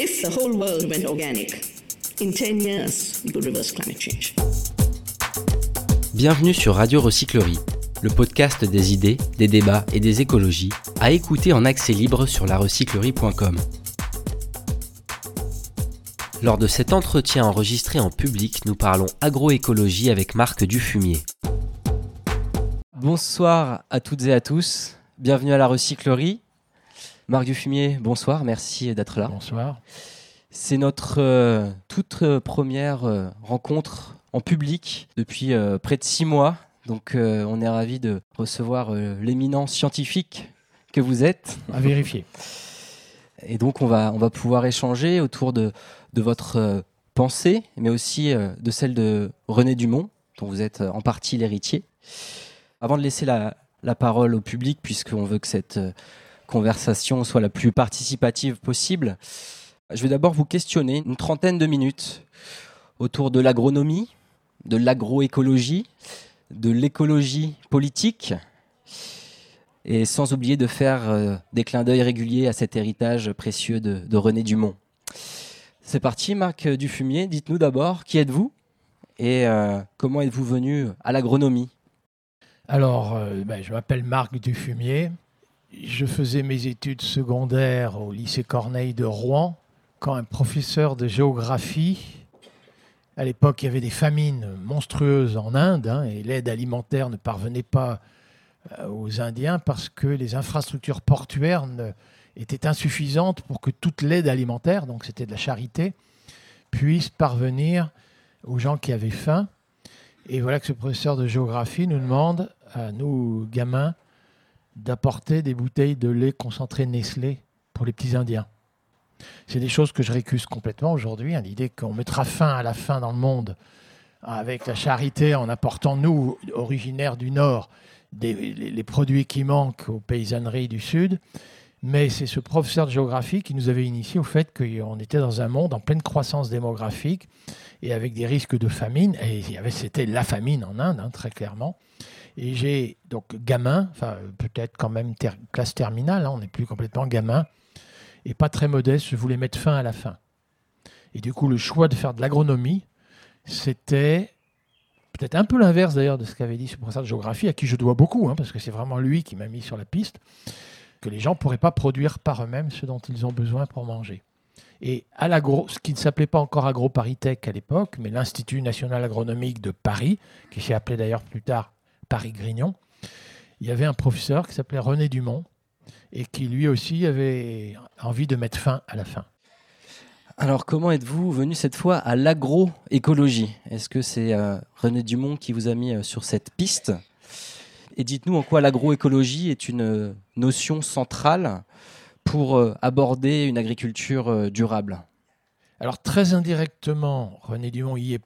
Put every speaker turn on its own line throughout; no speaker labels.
If the whole world went organic, in 10 years, we could reverse climate change.
Bienvenue sur Radio Recyclerie, le podcast des idées, des débats et des écologies, à écouter en accès libre sur larecyclerie.com. Lors de cet entretien enregistré en public, nous parlons agroécologie avec Marc Dufumier. Bonsoir à toutes et à tous, bienvenue à la Recyclerie. Marc Dufumier, bonsoir, merci d'être là.
Bonsoir.
C'est notre euh, toute euh, première euh, rencontre en public depuis près de six mois. Donc on est ravi de recevoir l'éminent scientifique que vous êtes.
À vérifier.
Et donc on va, on va pouvoir échanger autour de, de votre pensée, mais aussi de celle de René Dumont, dont vous êtes en partie l'héritier. Avant de laisser la, la parole au public, puisqu'on veut que cette conversation soit la plus participative possible, je vais d'abord vous questionner une trentaine de minutes autour de l'agronomie, de l'agroécologie, de l'écologie politique, et sans oublier de faire euh, des clins d'œil réguliers à cet héritage précieux de, René Dumont. C'est parti, Marc Dufumier, dites-nous d'abord qui êtes-vous et euh, comment êtes-vous venu à l'agronomie?
Alors, euh, ben, je m'appelle Marc Dufumier, je faisais mes études secondaires au lycée Corneille de Rouen quand un professeur de géographie, à l'époque il y avait des famines monstrueuses en Inde hein, et l'aide alimentaire ne parvenait pas euh, aux Indiens parce que les infrastructures portuaires étaient insuffisantes pour que toute l'aide alimentaire, donc c'était de la charité, puisse parvenir aux gens qui avaient faim. Et voilà que ce professeur de géographie nous demande à nous gamins d'apporter des bouteilles de lait concentré Nestlé pour les petits Indiens. C'est des choses que je récuse complètement aujourd'hui. Hein, l'idée qu'on mettra fin à la faim dans le monde avec la charité en apportant, nous, originaires du Nord, les, produits qui manquent aux paysanneries du Sud. Mais c'est ce professeur de géographie qui nous avait initié au fait qu'on était dans un monde en pleine croissance démographique et avec des risques de famine. Et c'était la famine en Inde, hein, très clairement. Et j'ai donc gamin, enfin peut-être quand même classe terminale, hein, on n'est plus complètement gamin, et pas très modeste, je voulais mettre fin à la fin. Et du coup, le choix de faire de l'agronomie, c'était peut-être un peu l'inverse d'ailleurs de ce qu'avait dit ce professeur de géographie, à qui je dois beaucoup, hein, parce que c'est vraiment lui qui m'a mis sur la piste, que les gens ne pourraient pas produire par eux-mêmes ce dont ils ont besoin pour manger. Et à l'agro, ce qui ne s'appelait pas encore AgroParisTech à l'époque, mais l'Institut national agronomique de Paris, qui s'est appelé d'ailleurs plus tard Paris-Grignon, il y avait un professeur qui s'appelait René Dumont et qui lui aussi avait envie de mettre fin à la fin.
Alors comment êtes-vous venu cette fois à l'agroécologie? Est-ce que c'est euh, René Dumont qui vous a mis euh, sur cette piste? Et dites-nous en quoi l'agroécologie est une euh, notion centrale pour aborder une agriculture durable?
Alors très indirectement, René Dumont y est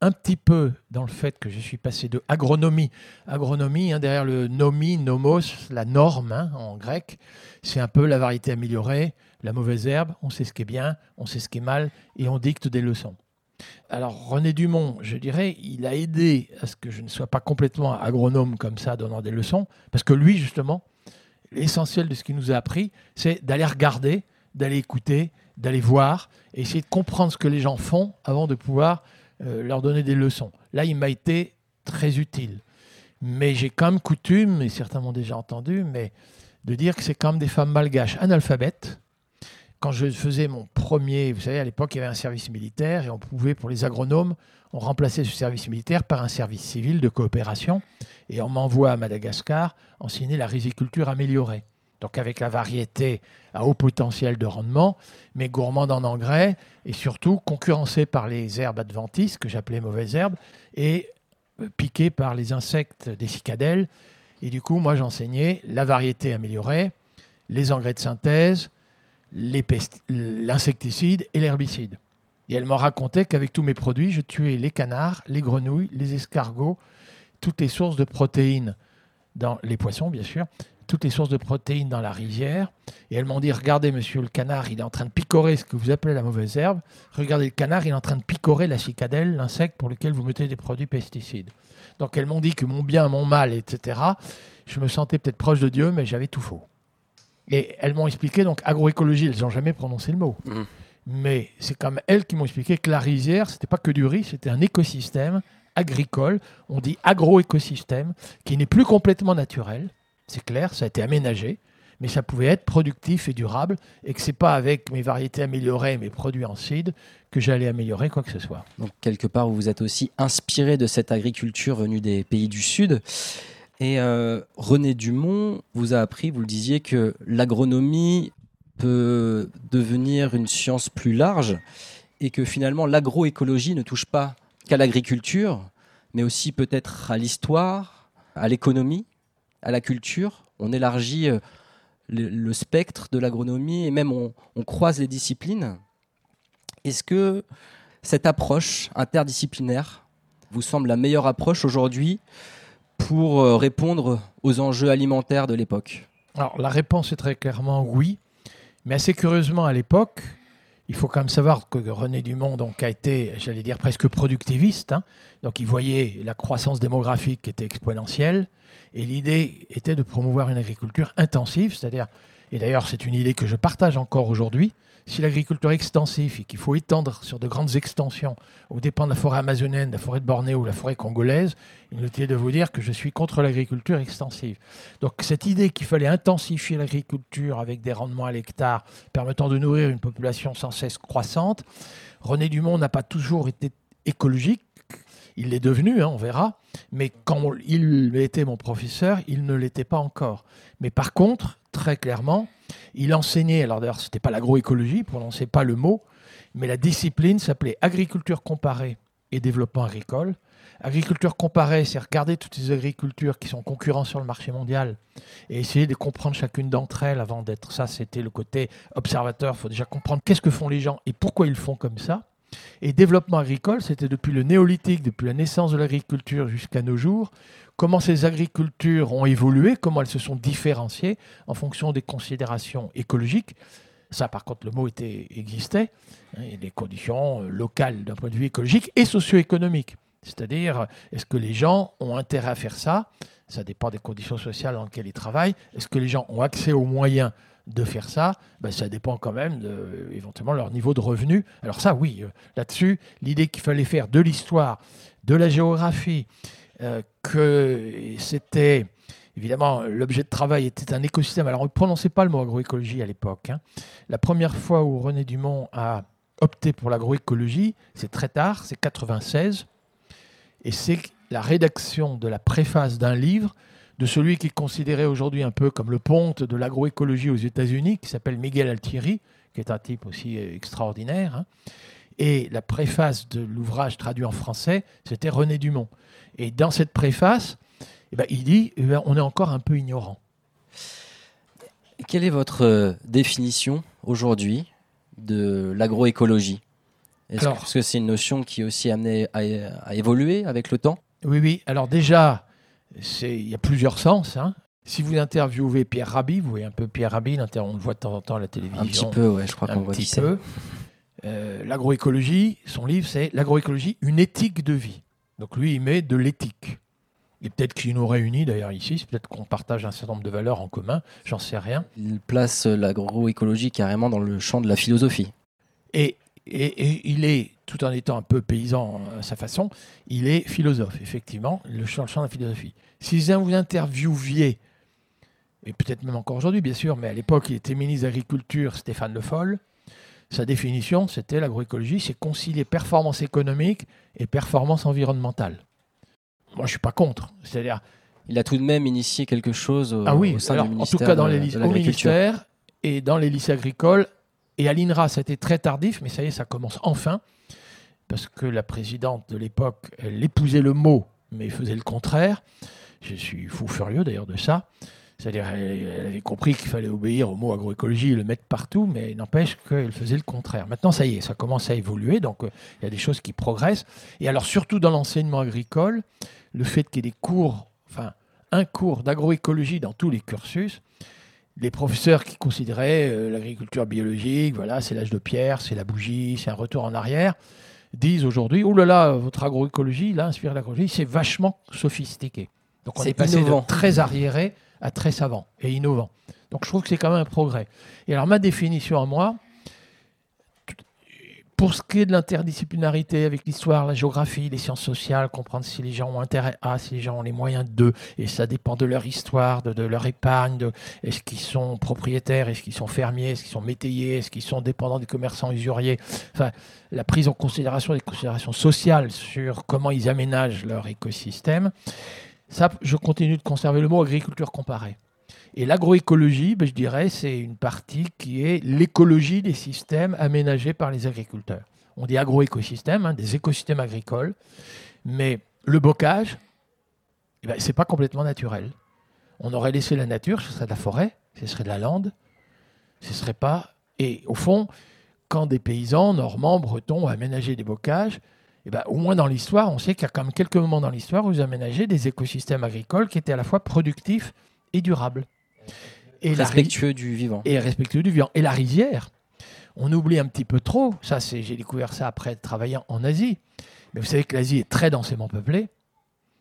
un petit peu dans le fait que je suis passé de agronomie. Agronomie, hein, derrière le nomi, nomos, la norme hein, en grec, c'est un peu la variété améliorée, la mauvaise herbe, on sait ce qui est bien, on sait ce qui est mal, et on dicte des leçons. Alors René Dumont, je dirais, il a aidé à ce que je ne sois pas complètement agronome comme ça, donnant des leçons, parce que lui, justement, l'essentiel de ce qu'il nous a appris, c'est d'aller regarder, d'aller écouter, d'aller voir, et essayer de comprendre ce que les gens font avant de pouvoir euh, leur donner des leçons. Là, il m'a été très utile. Mais j'ai quand même coutume, et certains m'ont déjà entendu, mais de dire que c'est quand même des femmes malgaches analphabètes. Quand je faisais mon premier, vous savez, à l'époque, il y avait un service militaire et on pouvait, pour les agronomes, on remplaçait ce service militaire par un service civil de coopération. Et on m'envoie à Madagascar enseigner la riziculture améliorée donc avec la variété à haut potentiel de rendement, mais gourmande en engrais et surtout concurrencée par les herbes adventices, que j'appelais mauvaises herbes, et euh, piquée par les insectes des cicadelles. Et du coup, moi, j'enseignais la variété améliorée, les engrais de synthèse, l'insecticide et l'herbicide. Et elle m'a raconté qu'avec tous mes produits, je tuais les canards, les grenouilles, les escargots, toutes les sources de protéines dans les poissons, bien sûr, toutes les sources de protéines dans la rivière. Et elles m'ont dit, regardez, monsieur le canard, il est en train de picorer ce que vous appelez la mauvaise herbe. Regardez le canard, il est en train de picorer la cicadelle, l'insecte pour lequel vous mettez des produits pesticides. Donc elles m'ont dit que mon bien, mon mal, etc. Je me sentais peut-être proche de Dieu, mais j'avais tout faux. Et elles m'ont expliqué, donc agroécologie, elles n'ont jamais prononcé le mot.
Mhm.
Mais c'est comme elles qui m'ont expliqué que la rizière, c'était pas que du riz, c'était un écosystème agricole, on dit agroécosystème, qui n'est plus complètement naturel, c'est clair, ça a été aménagé, mais ça pouvait être productif et durable, et que c'est pas avec mes variétés améliorées, mes produits en seed, que j'allais améliorer quoi que ce soit.
Donc quelque part, vous vous êtes aussi inspiré de cette agriculture venue des pays du Sud. Et euh, René Dumont vous a appris, vous le disiez, que l'agronomie peut devenir une science plus large et que finalement l'agroécologie ne touche pas qu'à l'agriculture, mais aussi peut-être à l'histoire, à l'économie, à la culture. On élargit euh, le, spectre de l'agronomie et même on, on croise les disciplines. Est-ce que cette approche interdisciplinaire vous semble la meilleure approche aujourd'hui pour euh, répondre aux enjeux alimentaires de l'époque?
Alors la réponse est très clairement oui, mais assez curieusement à l'époque, il faut quand même savoir que René Dumont a été, j'allais dire, presque productiviste. hein. Donc il voyait la croissance démographique qui était exponentielle. Et l'idée était de promouvoir une agriculture intensive, c'est-à-dire, et d'ailleurs c'est une idée que je partage encore aujourd'hui, si l'agriculture est extensive et qu'il faut étendre sur de grandes extensions aux dépens de la forêt amazonienne, de la forêt de Bornéo ou la forêt congolaise, inutile de vous dire que je suis contre l'agriculture extensive. Donc cette idée qu'il fallait intensifier l'agriculture avec des rendements à l'hectare permettant de nourrir une population sans cesse croissante, René Dumont n'a pas toujours été écologique. Il l'est devenu, hein, on verra. Mais quand il était mon professeur, il ne l'était pas encore. Mais par contre, très clairement, il enseignait, alors d'ailleurs, ce n'était pas l'agroécologie, pour prononçait pas le mot, mais la discipline s'appelait agriculture comparée et développement agricole. Agriculture comparée, c'est regarder toutes ces agricultures qui sont concurrents sur le marché mondial et essayer de comprendre chacune d'entre elles avant d'être ça. C'était le côté observateur. Il faut déjà comprendre qu'est-ce que font les gens et pourquoi ils font comme ça. Et développement agricole, c'était depuis le néolithique, depuis la naissance de l'agriculture jusqu'à nos jours, comment ces agricultures ont évolué, comment elles se sont différenciées en fonction des considérations écologiques. Ça, par contre, le mot était, existait. et des conditions euh, locales d'un point de vue écologique et socio-économique. C'est-à-dire, est-ce que les gens ont intérêt à faire ça? Ça dépend des conditions sociales dans lesquelles ils travaillent. Est-ce que les gens ont accès aux moyens de faire ça ben, Ça dépend quand même de, éventuellement, leur niveau de revenu. Alors ça, oui, euh, là-dessus, l'idée qu'il fallait faire de l'histoire, de la géographie, euh, que c'était évidemment l'objet de travail était un écosystème. Alors on ne prononçait pas le mot agroécologie à l'époque. hein. La première fois où René Dumont a opté pour l'agroécologie, c'est très tard, c'est 96, et c'est la rédaction de la préface d'un livre de celui qui est considéré aujourd'hui un peu comme le ponte de l'agroécologie aux États-Unis, qui s'appelle Miguel Altieri, qui est un type aussi euh, extraordinaire. hein. Et la préface de l'ouvrage traduit en français, c'était René Dumont. Et dans cette préface, eh ben, il dit eh ben, on est encore un peu ignorant.
Quelle est votre euh, définition aujourd'hui de l'agroécologie? Est-ce que, c'est une notion qui est aussi amenée à, à évoluer avec le temps?
Oui, oui. Alors déjà, il y a plusieurs sens. hein. Si vous interviewez Pierre Rabhi, vous voyez un peu Pierre Rabhi, on le voit de temps en temps à la télévision.
Un petit peu, ouais, je crois qu'on voit
petit peu. Euh, L'agroécologie, son livre, c'est L'agroécologie, une éthique de vie. Donc lui, il met de l'éthique. Et peut-être qu'il nous réunit d'ailleurs ici, c'est peut-être qu'on partage un certain nombre de valeurs en commun, j'en sais rien.
Il place l'agroécologie carrément dans le champ de la philosophie.
Et, et- et il est, tout en étant un peu paysan à sa façon, il est philosophe, effectivement, le champ, le champ de la philosophie. Si vous interviewiez, et peut-être même encore aujourd'hui, bien sûr, mais à l'époque, il était ministre de l'Agriculture, Stéphane Le Foll, sa définition, c'était l'agroécologie, c'est concilier performance économique et performance environnementale. Moi, je suis pas contre. C'est-à-dire,
Il a tout de même initié quelque chose au,
ah oui,
au sein
alors,
du
en tout cas dans les
de
lycées, au ministère et dans les lycées agricoles. Et à l'INRA, ça a été très tardif, mais ça y est, ça commence enfin. Parce que la présidente de l'époque, elle épousait le mot, mais faisait le contraire. Je suis fou furieux d'ailleurs de ça. C'est-à-dire, elle, avait compris qu'il fallait obéir au mot agroécologie et le mettre partout, mais n'empêche qu'elle faisait le contraire. Maintenant, ça y est, ça commence à évoluer, donc euh, il y a des choses qui progressent. Et alors, surtout dans l'enseignement agricole, le fait qu'il y ait des cours, enfin, un cours d'agroécologie dans tous les cursus, les professeurs qui considéraient euh, l'agriculture biologique, voilà, c'est l'âge de pierre, c'est la bougie, c'est un retour en arrière, disent aujourd'hui, oh là là, votre agroécologie, là, inspire l'agroécologie, c'est vachement sophistiqué. Donc on est passé
innovant.
de très arriéré à très savant et innovant. Donc je trouve que c'est quand même un progrès. Et alors ma définition à moi, pour ce qui est de l'interdisciplinarité avec l'histoire, la géographie, les sciences sociales, comprendre si les gens ont intérêt à, si les gens ont les moyens de, et ça dépend de leur histoire, de, leur épargne, de est-ce qu'ils sont propriétaires, est-ce qu'ils sont fermiers, est-ce qu'ils sont métayers, est-ce qu'ils sont dépendants des commerçants usuriers. Enfin, la prise en considération des considérations sociales sur comment ils aménagent leur écosystème. Ça, je continue de conserver le mot agriculture comparée. Et l'agroécologie, ben, je dirais, c'est une partie qui est l'écologie des systèmes aménagés par les agriculteurs. On dit agroécosystème, hein, des écosystèmes agricoles, mais le bocage, eh ben, ce n'est pas complètement naturel. On aurait laissé la nature, ce serait de la forêt, ce serait de la lande, ce serait pas. Et au fond, quand des paysans normands, bretons ont aménagé des bocages, eh ben, au moins dans l'histoire, on sait qu'il y a quand même quelques moments dans l'histoire où ils aménagé des écosystèmes agricoles qui étaient à la fois productifs et durables.
Et respectueux du vivant.
Et respectueux du vivant. Et la rizière, on oublie un petit peu trop, ça c'est, j'ai découvert ça après travaillant en Asie, mais vous savez que l'Asie est très densément peuplée,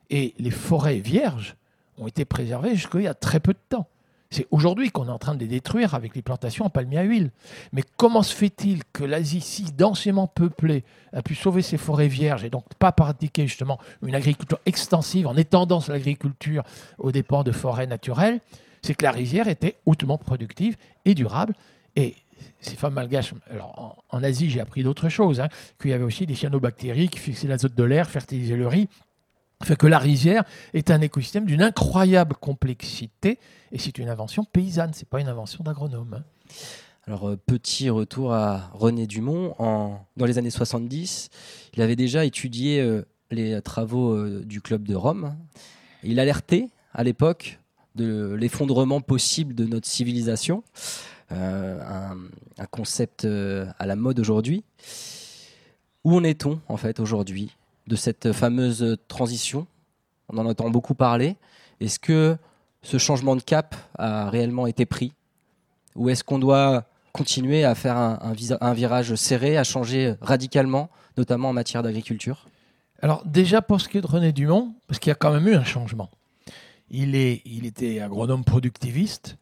et les forêts vierges ont été préservées jusqu'il y a très peu de temps. C'est aujourd'hui qu'on est en train de les détruire avec les plantations en palmier à huile. Mais comment se fait-il que l'Asie, si densément peuplée, a pu sauver ses forêts vierges et donc pas pratiquer justement une agriculture extensive en étendant l'agriculture aux dépens de forêts naturelles? C'est que la rizière était hautement productive et durable. Et ces femmes malgaches, alors en, Asie, j'ai appris d'autres choses, hein, qu'il y avait aussi des cyanobactéries qui fixaient l'azote de l'air, fertilisaient le riz. Que la rizière est un écosystème d'une incroyable complexité et c'est une invention paysanne, c'est pas une invention d'agronome. Hein.
Alors, euh, petit retour à René Dumont. Dans les années 70, il avait déjà étudié euh, les travaux euh, du Club de Rome. Il alertait à l'époque de l'effondrement possible de notre civilisation, euh, un, concept à la mode aujourd'hui. Où en est-on en fait aujourd'hui? De cette fameuse transition On en entend beaucoup parler. Est-ce que ce changement de cap a réellement été pris? Ou est-ce qu'on doit continuer à faire un, virage serré, à changer radicalement, notamment en matière d'agriculture?
Alors déjà pour ce qui est de René Dumont, parce qu'il y a quand même eu un changement. Il était agronome productiviste.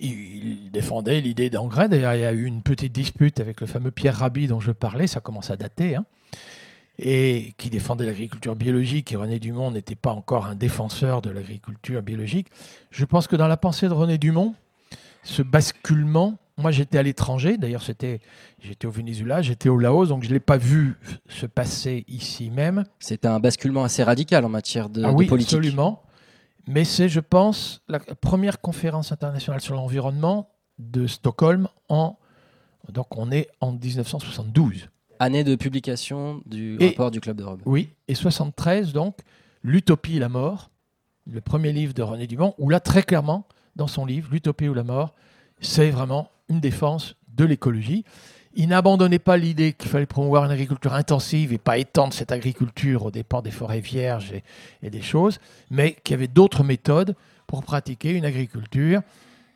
Il, défendait l'idée d'engrais. D'ailleurs, il y a eu une petite dispute avec le fameux Pierre Rabhi dont je parlais, ça commence à dater, hein. Et qui défendait l'agriculture biologique. Et René Dumont n'était pas encore un défenseur de l'agriculture biologique. Je pense que dans la pensée de René Dumont, ce basculement, moi j'étais à l'étranger, d'ailleurs c'était, j'étais au Venezuela, j'étais au Laos, donc je ne l'ai pas vu se passer ici même.
C'était un basculement assez radical en matière de,
ah oui,
politique.
Absolument. Mais c'est, je pense, la première conférence internationale sur l'environnement de Stockholm en. Donc on est en 1972.
Année de publication du rapport du Club de Rome.
Oui, et 73, donc, L'Utopie et la mort, le premier livre de René Dumont, où là, très clairement, dans son livre, L'Utopie ou la mort, c'est vraiment une défense de l'écologie. Il n'abandonnait pas l'idée qu'il fallait promouvoir une agriculture intensive et pas étendre cette agriculture aux dépens des forêts vierges et, des choses, mais qu'il y avait d'autres méthodes pour pratiquer une agriculture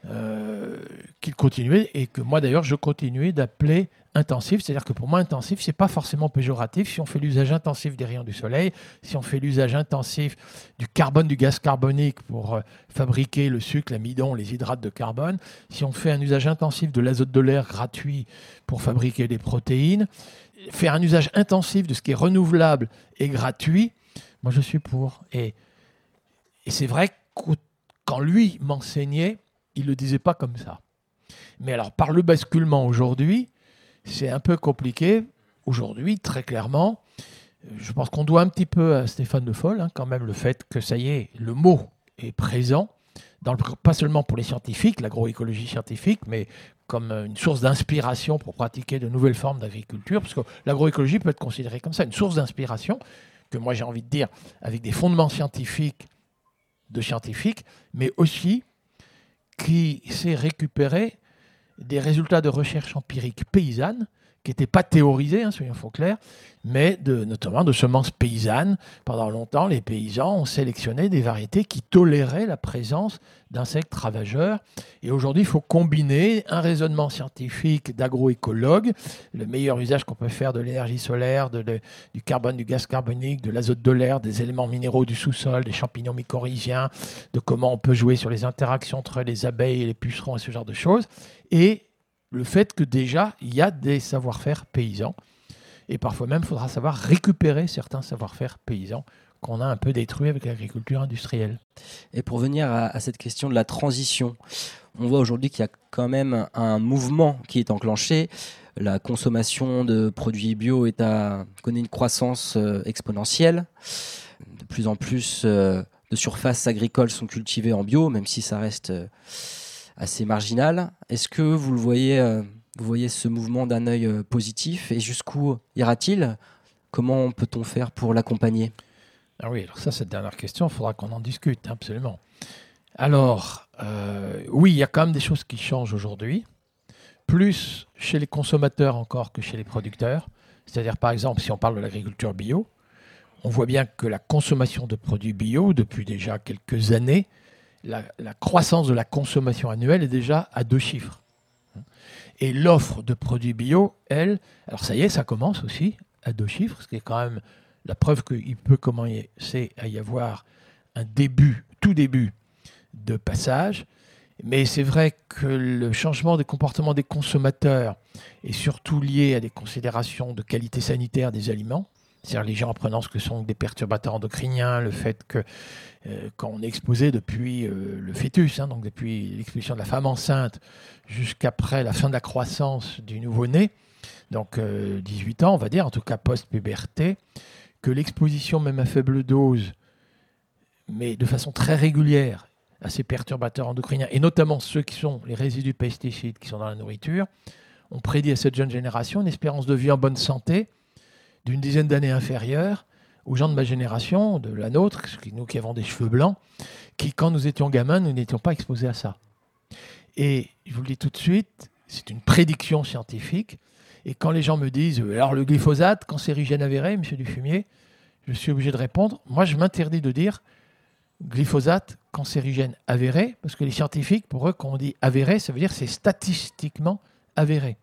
euh, qu'il continuait et que moi d'ailleurs je continuais d'appeler intensif, c'est-à-dire que pour moi intensif, c'est pas forcément péjoratif si on fait l'usage intensif des rayons du soleil, si on fait l'usage intensif du carbone, du gaz carbonique pour euh, fabriquer le sucre, l'amidon, les hydrates de carbone, si on fait un usage intensif de l'azote de l'air gratuit pour fabriquer des protéines, faire un usage intensif de ce qui est renouvelable et gratuit, moi je suis pour. Et, et c'est vrai que quand lui m'enseignait, il ne le disait pas comme ça. Mais alors par le basculement aujourd'hui, c'est un peu compliqué aujourd'hui, très clairement. Je pense qu'on doit un petit peu à Stéphane de Foll, hein, quand même, le fait que ça y est, le mot est présent, pas seulement pour les scientifiques, l'agroécologie scientifique, mais comme une source d'inspiration pour pratiquer de nouvelles formes d'agriculture, parce que l'agroécologie peut être considérée comme ça, une source d'inspiration, que moi j'ai envie de dire, avec des fondements scientifiques de scientifiques, mais aussi qui sait récupérer des résultats de recherche empirique paysanne qui n'était pas théorisé, hein, soyons faut clair, mais de, notamment de semences paysannes. Pendant longtemps, les paysans ont sélectionné des variétés qui toléraient la présence d'insectes ravageurs. Et aujourd'hui, il faut combiner un raisonnement scientifique d'agroécologue, le meilleur usage qu'on peut faire de l'énergie solaire, de, du carbone, du gaz carbonique, de l'azote de l'air, des éléments minéraux du sous-sol, des champignons mycorhiziens, de comment on peut jouer sur les interactions entre les abeilles et les pucerons et ce genre de choses. Et le fait que déjà, il y a des savoir-faire paysans. Et parfois même, il faudra savoir récupérer certains savoir-faire paysans qu'on a un peu détruits avec l'agriculture industrielle.
Et pour venir à, cette question de la transition, on voit aujourd'hui qu'il y a quand même un mouvement qui est enclenché. La consommation de produits bio est à, connaît une croissance euh, exponentielle. De plus en plus euh, de surfaces agricoles sont cultivées en bio, même si ça reste euh, assez marginal. Est-ce que vous le voyez, euh, vous voyez ce mouvement d'un œil euh, positif et jusqu'où ira-t-il? Comment peut-on faire pour l'accompagner?
Ah oui, alors ça, cette dernière question, il faudra qu'on en discute, absolument. Alors, euh, oui, il y a quand même des choses qui changent aujourd'hui, plus chez les consommateurs encore que chez les producteurs. C'est-à-dire, par exemple, si on parle de l'agriculture bio, on voit bien que la consommation de produits bio, depuis déjà quelques années, la, croissance de la consommation annuelle est déjà à deux chiffres. Et l'offre de produits bio, elle, alors ça y est, ça commence aussi à deux chiffres, ce qui est quand même la preuve qu'il peut commencer à y avoir un début, tout début de passage. Mais c'est vrai que le changement des comportements des consommateurs est surtout lié à des considérations de qualité sanitaire des aliments. C'est-à-dire les gens apprenant ce que sont des perturbateurs endocriniens, le fait que euh, quand on est exposé depuis euh, le fœtus, hein, donc depuis l'exposition de la femme enceinte jusqu'après la fin de la croissance du nouveau-né, donc 18 euh, ans on va dire, en tout cas post-puberté, que l'exposition même à faible dose, mais de façon très régulière, à ces perturbateurs endocriniens, et notamment ceux qui sont les résidus pesticides qui sont dans la nourriture, on prédit à cette jeune génération une espérance de vie en bonne santé d'une dizaine d'années inférieure aux gens de ma génération, de la nôtre, nous qui avons des cheveux blancs, qui, quand nous étions gamins, nous n'étions pas exposés à ça. Et je vous le dis tout de suite, c'est une prédiction scientifique. Et quand les gens me disent, alors le glyphosate, cancérigène avéré, monsieur Dufumier, je suis obligé de répondre, moi je m'interdis de dire glyphosate, cancérigène avéré, parce que les scientifiques, pour eux, quand on dit avéré, ça veut dire c'est statistiquement avéré.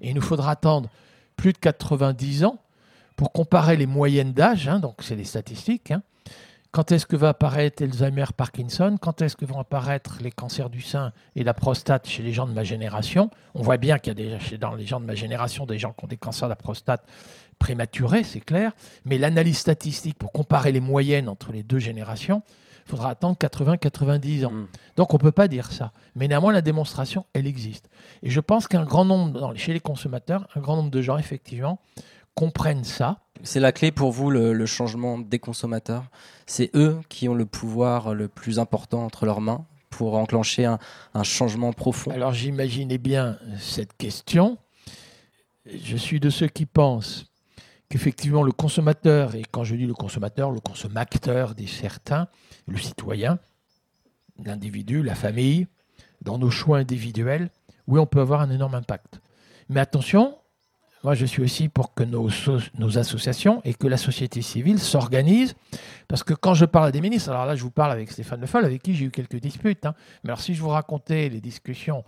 Et il nous faudra attendre plus de 90 ans pour comparer les moyennes d'âge, hein, donc c'est les statistiques, hein. quand est-ce que va apparaître Alzheimer, Parkinson, quand est-ce que vont apparaître les cancers du sein et la prostate chez les gens de ma génération? On voit bien qu'il y a déjà chez, dans les gens de ma génération des gens qui ont des cancers de la prostate prématurés, c'est clair, mais l'analyse statistique pour comparer les moyennes entre les deux générations, il faudra attendre 80-90 ans. Hmm. Donc on ne peut pas dire ça. Mais néanmoins, la démonstration, elle existe. Et je pense qu'un grand nombre, chez les consommateurs, un grand nombre de gens, effectivement, comprennent ça.
C'est la clé pour vous, le, changement des consommateurs. C'est eux qui ont le pouvoir le plus important entre leurs mains pour enclencher un, changement profond.
Alors j'imaginais bien cette question. Je suis de ceux qui pensent qu'effectivement le consommateur, et quand je dis le consommateur, le consommateur des certains, le citoyen, l'individu, la famille, dans nos choix individuels, oui, on peut avoir un énorme impact. Mais attention, moi, je suis aussi pour que nos, nos associations et que la société civile s'organisent. Parce que quand je parle à des ministres, alors là, je vous parle avec Stéphane Le Foll, avec qui j'ai eu quelques disputes. Hein. Mais alors, si je vous racontais les discussions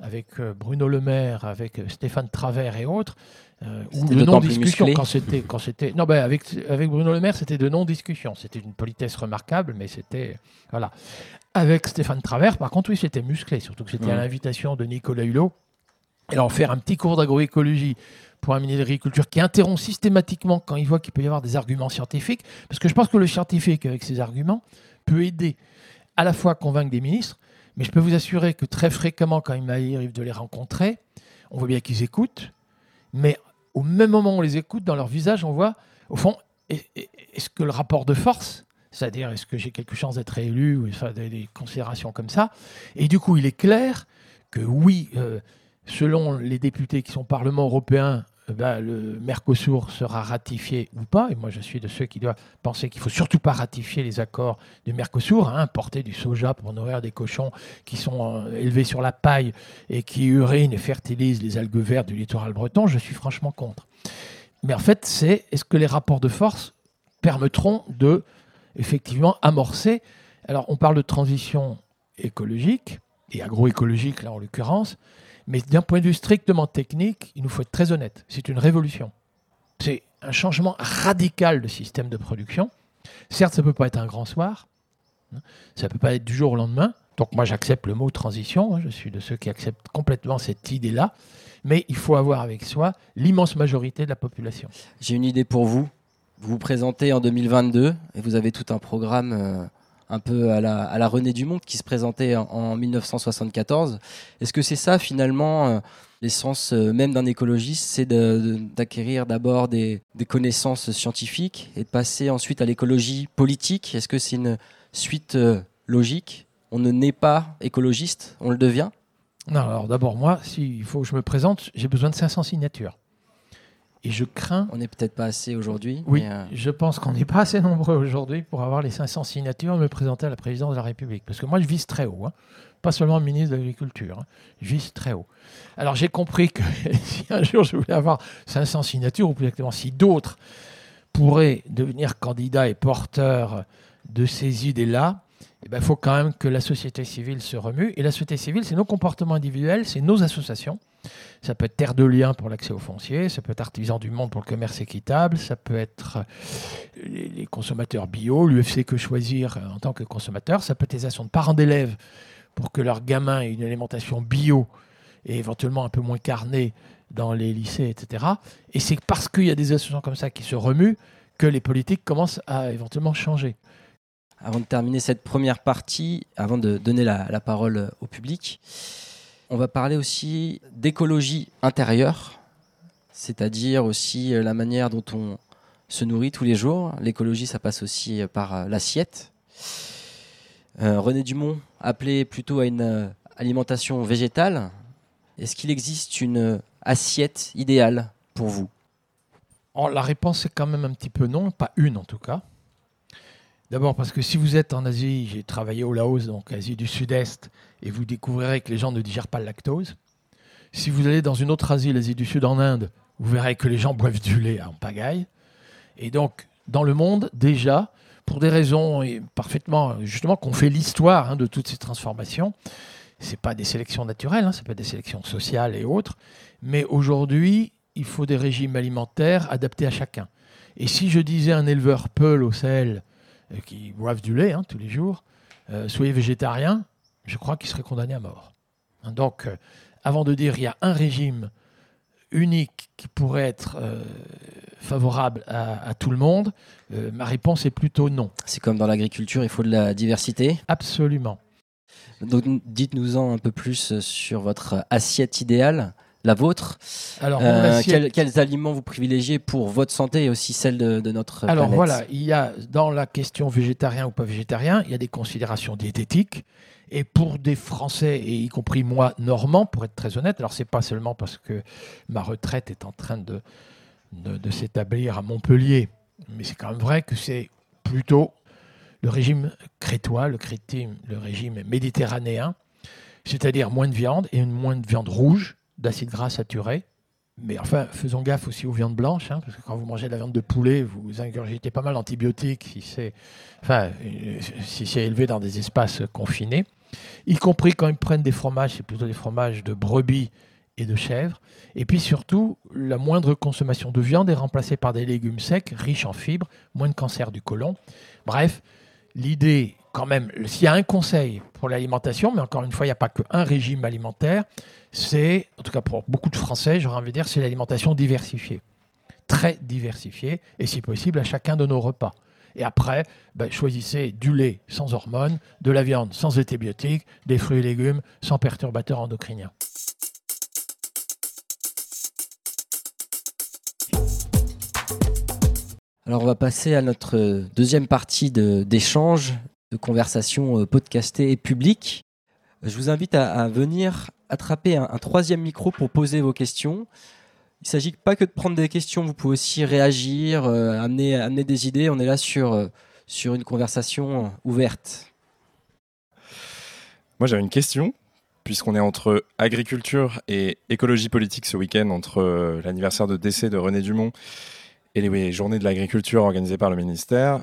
avec euh, Bruno Le Maire, avec euh, Stéphane Travers et autres, euh, ou de non-discussion quand c'était quand c'était non ben avec avec Bruno Le Maire c'était de non-discussion c'était une politesse remarquable mais c'était voilà avec Stéphane Travers par contre oui c'était musclé surtout que c'était à l'invitation de Nicolas Hulot alors faire un petit cours d'agroécologie pour un ministre de l'Agriculture qui interrompt systématiquement quand il voit qu'il peut y avoir des arguments scientifiques, parce que je pense que le scientifique, avec ses arguments, peut aider à la fois à convaincre des ministres, mais je peux vous assurer que très fréquemment, quand il m'arrive de les rencontrer, on voit bien qu'ils écoutent, mais au même moment où on les écoute, dans leur visage, on voit, au fond, est-ce que le rapport de force, c'est-à-dire est-ce que j'ai quelque chance d'être élu, ou des considérations comme ça, et du coup, il est clair que oui, euh, selon les députés qui sont au Parlement européen, euh, bah, le Mercosur sera ratifié ou pas. Et moi, je suis de ceux qui doivent penser qu'il faut surtout pas ratifier les accords du Mercosur, hein, importer du soja pour nourrir des cochons qui sont euh, élevés sur la paille et qui urinent et fertilisent les algues vertes du littoral breton. Je suis franchement contre. Mais en fait, c'est est-ce que les rapports de force permettront de effectivement amorcer? Alors, on parle de transition écologique et agroécologique là en l'occurrence. Mais d'un point de vue strictement technique, il nous faut être très honnête. C'est une révolution. C'est un changement radical de système de production. Certes, ça ne peut pas être un grand soir. Hein. Ça ne peut pas être du jour au lendemain. Donc moi, j'accepte le mot transition. Hein. Je suis de ceux qui acceptent complètement cette idée-là. Mais il faut avoir avec soi l'immense majorité de la population.
J'ai une idée pour vous. Vous vous présentez en 2022 et vous avez tout un programme euh, un peu à la, à la René Dumont qui se présentait en, 1974. Est-ce que c'est ça finalement euh, l'essence euh, même d'un écologiste, c'est d'acquérir d'abord des, connaissances scientifiques et de passer ensuite à l'écologie politique? Est-ce que c'est une suite euh, logique? On ne naît pas écologiste, on le devient?
Non, alors d'abord moi, s'il faut que je me présente, j'ai besoin de 500 signatures. Et je crains.
On n'est peut-être pas assez aujourd'hui.
Oui, euh, je pense qu'on n'est pas assez nombreux aujourd'hui pour avoir les 500 signatures et me présenter à la présidence de la République. Parce que moi, je vise très haut. Hein. Pas seulement ministre de l'Agriculture. Hein. Je vise très haut. Alors, j'ai compris que si un jour je voulais avoir 500 signatures, ou plus exactement si d'autres pourraient devenir candidats et porteurs de ces idées-là, il eh ben, faut quand même que la société civile se remue. Et la société civile, c'est nos comportements individuels, c'est nos associations. Ça peut être Terre de Liens pour l'accès au foncier, ça peut être Artisans du Monde pour le commerce équitable, ça peut être euh, les, consommateurs bio, l'UFC Que Choisir euh, en tant que consommateur, ça peut être les associations de parents d'élèves pour que leurs gamins aient une alimentation bio et éventuellement un peu moins carnée dans les lycées, etc. Et c'est parce qu'il y a des associations comme ça qui se remuent que les politiques commencent à éventuellement changer.
Avant de terminer cette première partie, avant de donner la parole au public, on va parler aussi d'écologie intérieure, c'est-à-dire aussi euh, la manière dont on se nourrit tous les jours. L'écologie, ça passe aussi euh, par euh, l'assiette. René Dumont appelait plutôt à une alimentation végétale. Est-ce qu'il existe une assiette idéale pour vous?
Oh, La réponse est quand même un petit peu non, pas une en tout cas. D'abord parce que si vous êtes en Asie, j'ai travaillé au Laos, donc Asie du Sud-Est, et vous découvrirez que les gens ne digèrent pas le lactose. Si vous allez dans une autre Asie, l'Asie du Sud, en Inde, vous verrez que les gens boivent du lait en pagaille. Et donc, dans le monde, déjà, pour des raisons parfaitement, justement, qu'on fait l'histoire hein, de toutes ces transformations, ce pas des sélections naturelles, hein, ce pas des sélections sociales et autres, mais aujourd'hui, il faut des régimes alimentaires adaptés à chacun. Et si je disais un éleveur Peul au Sahel, qui boivent du lait hein, tous les jours, euh, soyez végétarien, je crois qu'il serait condamné à mort. Hein, donc, euh, avant de dire il y a un régime unique qui pourrait être favorable à, tout le monde, ma réponse est plutôt non.
C'est comme dans l'agriculture, il faut de la diversité
Absolument.
Donc dites-nous-en un peu plus sur votre assiette idéale la vôtre.
Alors, euh,
quels, aliments vous privilégiez pour votre santé et aussi celle de, de notre
Alors voilà, il y a dans la question végétarien ou pas végétarien, il y a des considérations diététiques. Et pour des Français, et y compris moi, normand, pour être très honnête, alors c'est pas seulement parce que ma retraite est en train de, de, s'établir à Montpellier, mais c'est quand même vrai que c'est plutôt le régime crétois, le, le régime méditerranéen, c'est-à-dire moins de viande et une moins de viande rouge, d'acide gras saturé. Mais enfin, faisons gaffe aussi aux viandes blanches, hein, parce que quand vous mangez de la viande de poulet, vous ingurgitez pas mal d'antibiotiques si c'est enfin, si c'est élevé dans des espaces confinés. Y compris quand ils prennent des fromages, c'est plutôt des fromages de brebis et de chèvre. Et puis surtout, la moindre consommation de viande est remplacée par des légumes secs, riches en fibres, moins de cancer du côlon. Bref, l'idée, quand même, s'il y a un conseil pour l'alimentation, mais encore une fois, il n'y a pas qu'un régime alimentaire, c'est, en tout cas pour beaucoup de Français, j'aurais envie de dire, c'est l'alimentation diversifiée. Très diversifiée, et si possible à chacun de nos repas. Et après, ben, choisissez du lait sans hormones, de la viande sans antibiotiques, des fruits et légumes sans perturbateurs endocriniens.
Alors on va passer à notre deuxième partie d'échange, conversation euh, podcastée et publique. Je vous invite à, venir attraper un, troisième micro pour poser vos questions. Il ne s'agit pas que de prendre des questions, vous pouvez aussi réagir, euh, amener, amener des idées. On est là sur, euh, sur une conversation ouverte.
Moi, j'avais une question, puisqu'on est entre agriculture et écologie politique ce week-end, entre l'anniversaire de décès de René Dumont et les journées de l'agriculture organisées par le ministère.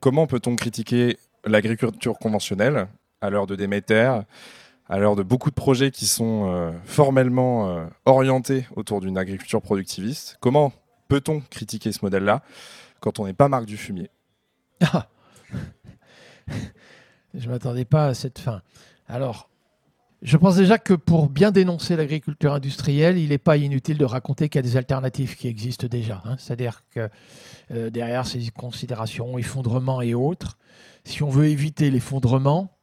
Comment peut-on critiquer l'agriculture conventionnelle à l'heure de Déméter, à l'heure de beaucoup de projets qui sont euh, formellement euh, orientés autour d'une agriculture productiviste. Comment peut-on critiquer ce modèle-là quand on n'est pas Marc Dufumier
Ah. Je ne m'attendais pas à cette fin. Alors, je pense déjà que pour bien dénoncer l'agriculture industrielle, il n'est pas inutile de raconter qu'il y a des alternatives qui existent déjà. hein. C'est-à-dire que euh, derrière ces considérations, effondrement et autres, si on veut éviter l'effondrement,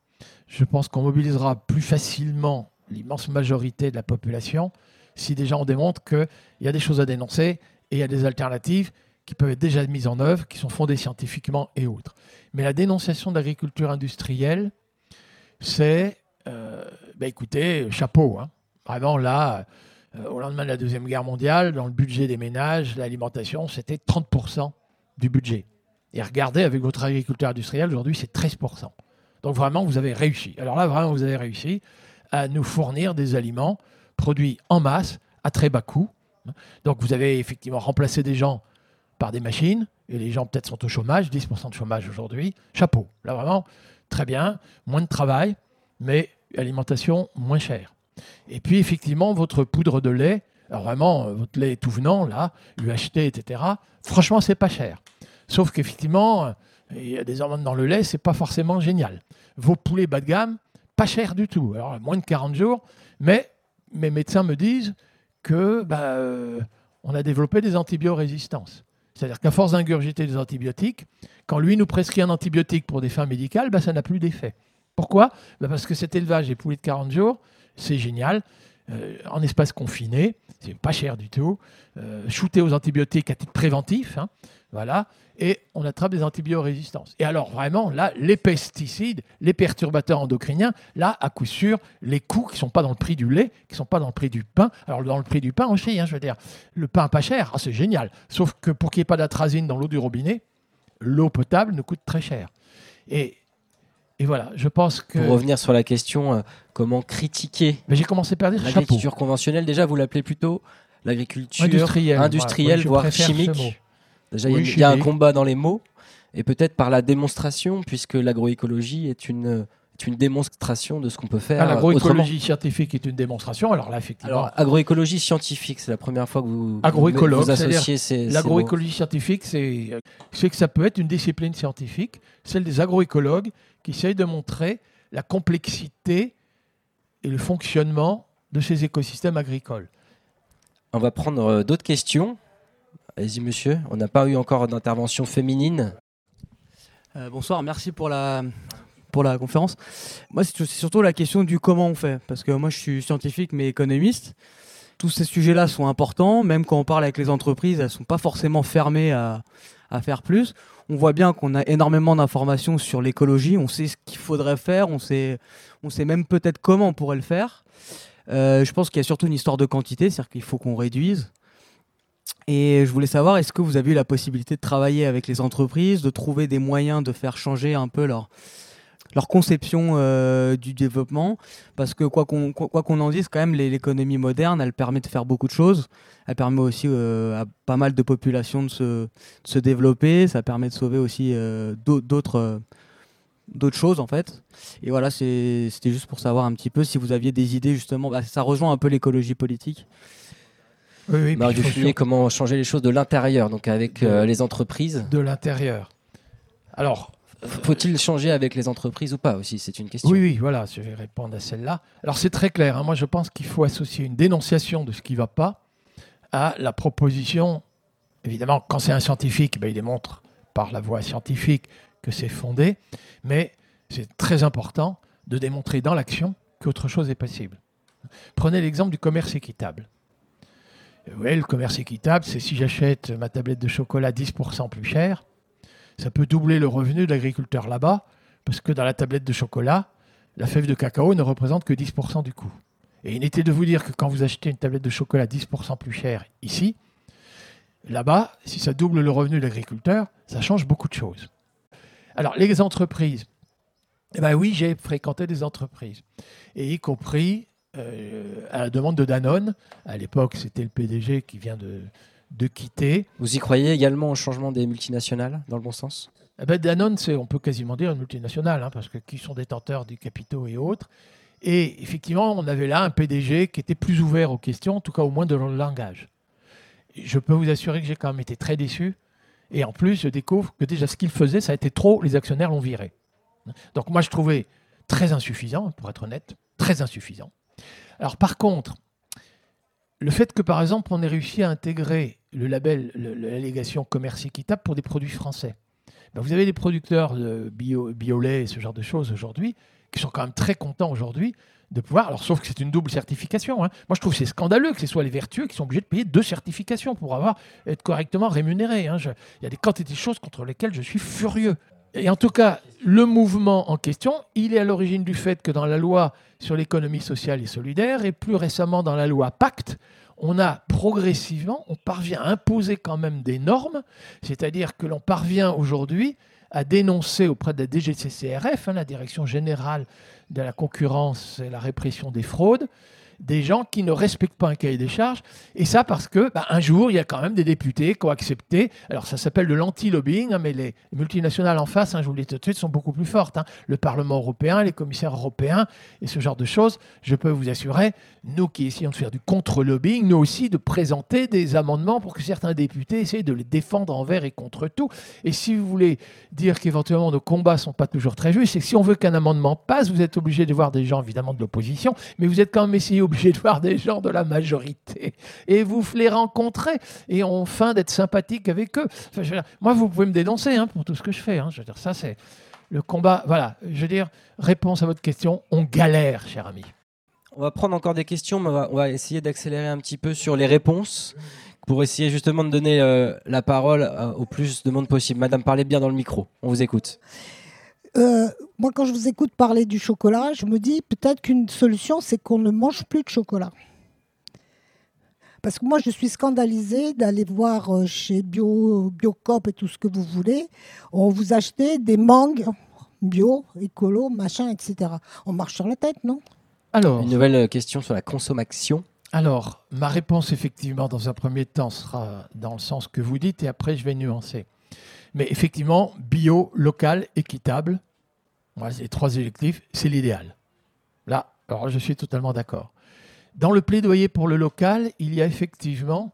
je pense qu'on mobilisera plus facilement l'immense majorité de la population si déjà on démontre qu'il y a des choses à dénoncer et il y a des alternatives qui peuvent être déjà mises en œuvre, qui sont fondées scientifiquement et autres. Mais la dénonciation de l'agriculture industrielle, c'est, euh, ben écoutez, chapeau. hein. Vraiment, là, euh, au lendemain de la Deuxième Guerre mondiale, dans le budget des ménages, l'alimentation, c'était 30% du budget. Et regardez, avec votre agriculture industrielle, aujourd'hui, c'est 13%. Donc vraiment, vous avez réussi. Alors là, vraiment, vous avez réussi à nous fournir des aliments produits en masse, à très bas coût. Donc vous avez effectivement remplacé des gens par des machines, et les gens peut-être sont au chômage, 10% de chômage aujourd'hui. Chapeau. Là, vraiment, très bien. Moins de travail, mais alimentation moins chère. Et puis, effectivement, votre poudre de lait, vraiment, euh, votre lait tout venant, là, UHT, etc., franchement, c'est pas cher. Sauf qu'effectivement, euh, il y a des hormones dans le lait, c'est pas forcément génial. Vos poulets bas de gamme, pas cher du tout. Alors, moins de 40 jours, mais mes médecins me disent que bah, euh, on a développé des antibiorésistances. C'est-à-dire qu'à force d'ingurgiter des antibiotiques, quand lui nous prescrit un antibiotique pour des fins médicales, bah, ça n'a plus d'effet. Pourquoi Bah, Parce que cet élevage des poulets de 40 jours, c'est génial. Euh, en espace confiné, c'est pas cher du tout. Euh, shooté aux antibiotiques à titre préventif, hein, voilà, et on attrape des antibiorésistances. Et alors vraiment, là, les pesticides, les perturbateurs endocriniens, là, à coup sûr, les coûts qui sont pas dans le prix du lait, qui sont pas dans le prix du pain. Alors dans le prix du pain aussi, hein, je veux dire, le pain pas cher, ah, c'est génial. Sauf que pour qu'il n'y ait pas d'atrazine dans l'eau du robinet, l'eau potable nous coûte très cher. Et, et voilà, je pense que.
Pour revenir sur la question, euh, comment critiquer
Mais j'ai commencé par dire chapeau.
l'agriculture conventionnelle Déjà, vous l'appelez plutôt l'agriculture
Industrielle,
industrielle,
voilà.
Voire chimique. Déjà, il y a-
Oui,
il y, a un combat dans les mots, et peut-être par la démonstration, puisque l'agroécologie est une, est une démonstration de ce qu'on peut faire
Ah. L'agroécologie scientifique est une démonstration. Alors là, effectivement,
Alors, agroécologie scientifique, c'est la première fois que vous, vous associez ces.
L'agroécologie scientifique, c'est c'est que ça peut être une discipline scientifique, celle des agroécologues qui essayent de montrer la complexité et le fonctionnement de ces écosystèmes agricoles.
On va prendre euh, d'autres questions. Allez-y, monsieur. On n'a pas eu encore d'intervention féminine.
Euh, bonsoir, merci pour la, pour la conférence. Moi, c'est c'est surtout la question du comment on fait. Parce que moi, je suis scientifique, mais économiste. Tous ces sujets-là sont importants. Même quand on parle avec les entreprises, elles ne sont pas forcément fermées à, à faire plus. On voit bien qu'on a énormément d'informations sur l'écologie. On sait ce qu'il faudrait faire. On sait, on sait même peut-être comment on pourrait le faire. Euh, je pense qu'il y a surtout une histoire de quantité, c'est-à-dire qu'il faut qu'on réduise. Et je voulais savoir, est-ce que vous avez eu la possibilité de travailler avec les entreprises, de trouver des moyens de faire changer un peu leur, leur conception euh, du développement Parce que quoi qu'on quoi qu'on en dise, quand même, l'économie moderne, elle permet de faire beaucoup de choses. Elle permet aussi euh, à pas mal de populations de se, de se développer. Ça permet de sauver aussi euh, d'au- d'autres d'autres choses, en fait. Et voilà, c'était juste pour savoir un petit peu si vous aviez des idées, justement. Bah, ça rejoint un peu l'écologie politique.
Oui, oui,
Marc Dufumier, comment changer les choses de l'intérieur, donc avec euh, les entreprises
de l'intérieur. Alors,
Faut-il changer avec les entreprises ou pas aussi? C'est une question.
oui, oui, voilà, je vais répondre à celle-là. Alors, c'est très clair. hein. Moi, je pense qu'il faut associer une dénonciation de ce qui ne va pas à la proposition. Évidemment, quand c'est un scientifique, ben, il démontre par la voie scientifique que c'est fondé. Mais c'est très important de démontrer dans l'action qu'autre chose est possible. Prenez l'exemple du commerce équitable. Oui, le commerce équitable, c'est si j'achète ma tablette de chocolat 10% plus cher, ça peut doubler le revenu de l'agriculteur là-bas, parce que dans la tablette de chocolat, la fève de cacao ne représente que 10% du coût. Et inutile de vous dire que quand vous achetez une tablette de chocolat 10% plus chère ici, là-bas, si ça double le revenu de l'agriculteur, ça change beaucoup de choses. Alors, les entreprises, eh ben oui, j'ai fréquenté des entreprises, et y compris euh, à la demande de Danone. À l'époque, c'était le PDG qui vient de, de quitter.
Vous y croyez également au changement des multinationales, dans le bon sens?
Eh ben, Danone, c'est, on peut quasiment dire une multinationale, hein, parce que qui sont détenteurs du capitaux et autres. Et effectivement, on avait là un PDG qui était plus ouvert aux questions, en tout cas au moins de le langage. Je peux vous assurer que j'ai quand même été très déçu. Et en plus, je découvre que déjà ce qu'il faisait, ça a été trop, les actionnaires l'ont viré. Donc moi, je trouvais très insuffisant, pour être honnête, très insuffisant. Alors par contre, le fait que par exemple on ait réussi à intégrer le label, l'allégation commerce équitable pour des produits français. Ben, vous avez des producteurs de bio, biolait et ce genre de choses aujourd'hui qui sont quand même très contents aujourd'hui de pouvoir, alors sauf que c'est une double certification. Hein. Moi je trouve c'est scandaleux que ce soit les vertueux qui sont obligés de payer deux certifications pour avoir être correctement rémunérés. Hein. il y a des quantités de choses contre lesquelles je suis furieux. Et en tout cas, le mouvement en question, il est à l'origine du fait que dans la loi sur l'économie sociale et solidaire, et plus récemment dans la loi Pacte, on a progressivement, on parvient à imposer quand même des normes, c'est-à-dire que l'on parvient aujourd'hui à dénoncer auprès de la DGCCRF, hein, la Direction générale de la concurrence et la répression des fraudes, des gens qui ne respectent pas un cahier des charges. Et ça parce que bah, un jour, il y a quand même des députés qui ont accepté. Alors ça s'appelle de l'anti-lobbying, hein, mais les multinationales en face, hein, je vous le dis tout de suite, sont beaucoup plus fortes. Hein. Le Parlement européen, les commissaires européens et ce genre de choses. Je peux vous assurer, nous qui essayons de faire du contre-lobbying, nous aussi de présenter des amendements pour que certains députés essayent de les défendre envers et contre tout. Et si vous voulez dire qu'éventuellement nos combats ne sont pas toujours très justes, c'est que si on veut qu'un amendement passe, vous êtes obligé de voir des gens évidemment de l'opposition, mais vous êtes quand même essayé obligé de voir des gens de la majorité. Et vous les rencontrez et on fin d'être sympathique avec eux. moi, vous pouvez me dénoncer hein, pour tout ce que je fais. Hein. Je veux dire, ça, c'est le combat. Voilà, je veux dire, réponse à votre question, on galère, cher ami.
On va prendre encore des questions, mais on va, essayer d'accélérer un petit peu sur les réponses pour essayer justement de donner euh, la parole euh, au plus de monde possible. Madame, parlez bien dans le micro. On vous écoute.
Euh, moi, quand je vous écoute parler du chocolat, je me dis peut-être qu'une solution, c'est qu'on ne mange plus de chocolat. Parce que moi, je suis scandalisée d'aller voir euh, chez Bio, Biocop et tout ce que vous voulez. On vous achetait des mangues bio, écolo, machin, etc. On marche sur la tête, non?
Alors, Une nouvelle question sur la consommation.
Alors, ma réponse, effectivement, dans un premier temps, sera dans le sens que vous dites, et après, je vais nuancer. Mais effectivement, bio, local, équitable, les trois électifs, c'est l'idéal. Là, alors je suis totalement d'accord. Dans le plaidoyer pour le local, il y a effectivement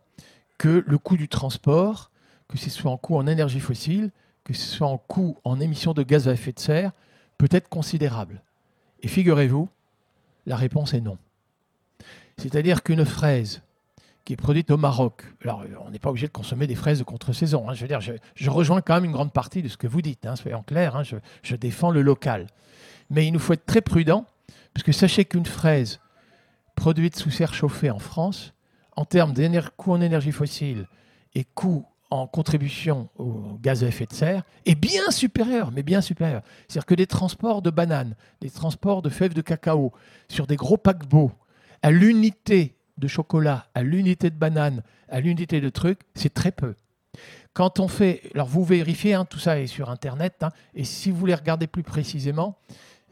que le coût du transport, que ce soit en coût en énergie fossile, que ce soit en coût en émissions de gaz à effet de serre, peut être considérable. Et figurez-vous, la réponse est non. C'est-à-dire qu'une fraise qui est produite au Maroc. Alors, on n'est pas obligé de consommer des fraises de contre-saison. Hein. Je veux dire, je, rejoins quand même une grande partie de ce que vous dites, hein, soyons clairs. Hein. je, défends le local. Mais il nous faut être très prudent, parce que sachez qu'une fraise produite sous serre chauffée en France, en termes de coût en énergie fossile et coût en contribution au gaz à effet de serre, est bien supérieur, mais bien supérieur. C'est-à-dire que des transports de bananes, des transports de fèves de cacao sur des gros paquebots, à l'unité de chocolat à l'unité de banane, à l'unité de truc, c'est très peu. Quand on fait, alors vous vérifiez, hein, tout ça est sur Internet, hein, et si vous voulez regarder plus précisément,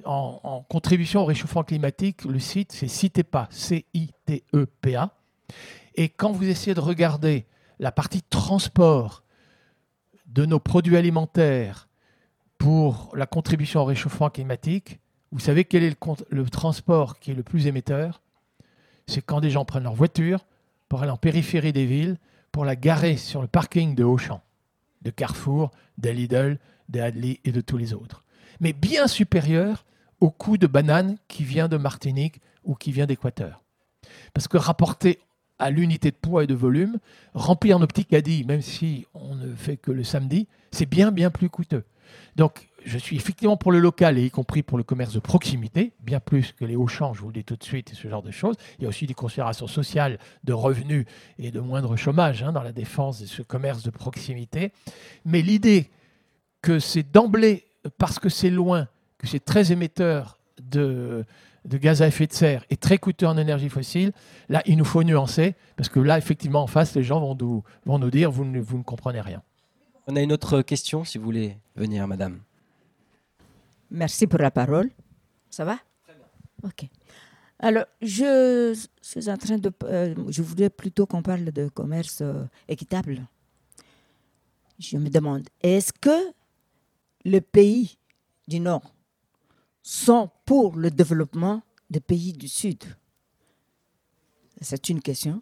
en, contribution au réchauffement climatique, le site c'est CITEPA, C-I-T-E-P-A. Et quand vous essayez de regarder la partie transport de nos produits alimentaires pour la contribution au réchauffement climatique, vous savez quel est le transport qui est le plus émetteur? C'est quand des gens prennent leur voiture pour aller en périphérie des villes, pour la garer sur le parking de Auchan, de Carrefour, de Lidl, et de tous les autres. Mais bien supérieur au coût de banane qui vient de Martinique ou qui vient d'Équateur. Parce que rapporté à l'unité de poids et de volume, remplir nos petits caddies, même si on ne fait que le samedi, c'est bien, bien plus coûteux. Donc, je suis effectivement pour le local et y compris pour le commerce de proximité, bien plus que les hauts champs, je vous le dis tout de suite, et ce genre de choses. Il y a aussi des considérations sociales de revenus et de moindre chômage hein, dans la défense de ce commerce de proximité. Mais l'idée que c'est d'emblée, parce que c'est loin, que c'est très émetteur de, gaz à effet de serre est très coûteux en énergie fossile, là, il nous faut nuancer, parce que là, effectivement, en face, les gens vont nous, vont nous dire, vous ne, vous ne comprenez rien.
On a une autre question, si vous voulez venir, madame.
Merci pour la parole. Ça va? Ok. Alors, je suis en train de. euh, je voudrais plutôt qu'on parle de commerce euh, équitable. Je me demande, est-ce que les pays du Nord sont pour le développement des pays du Sud? C'est une question.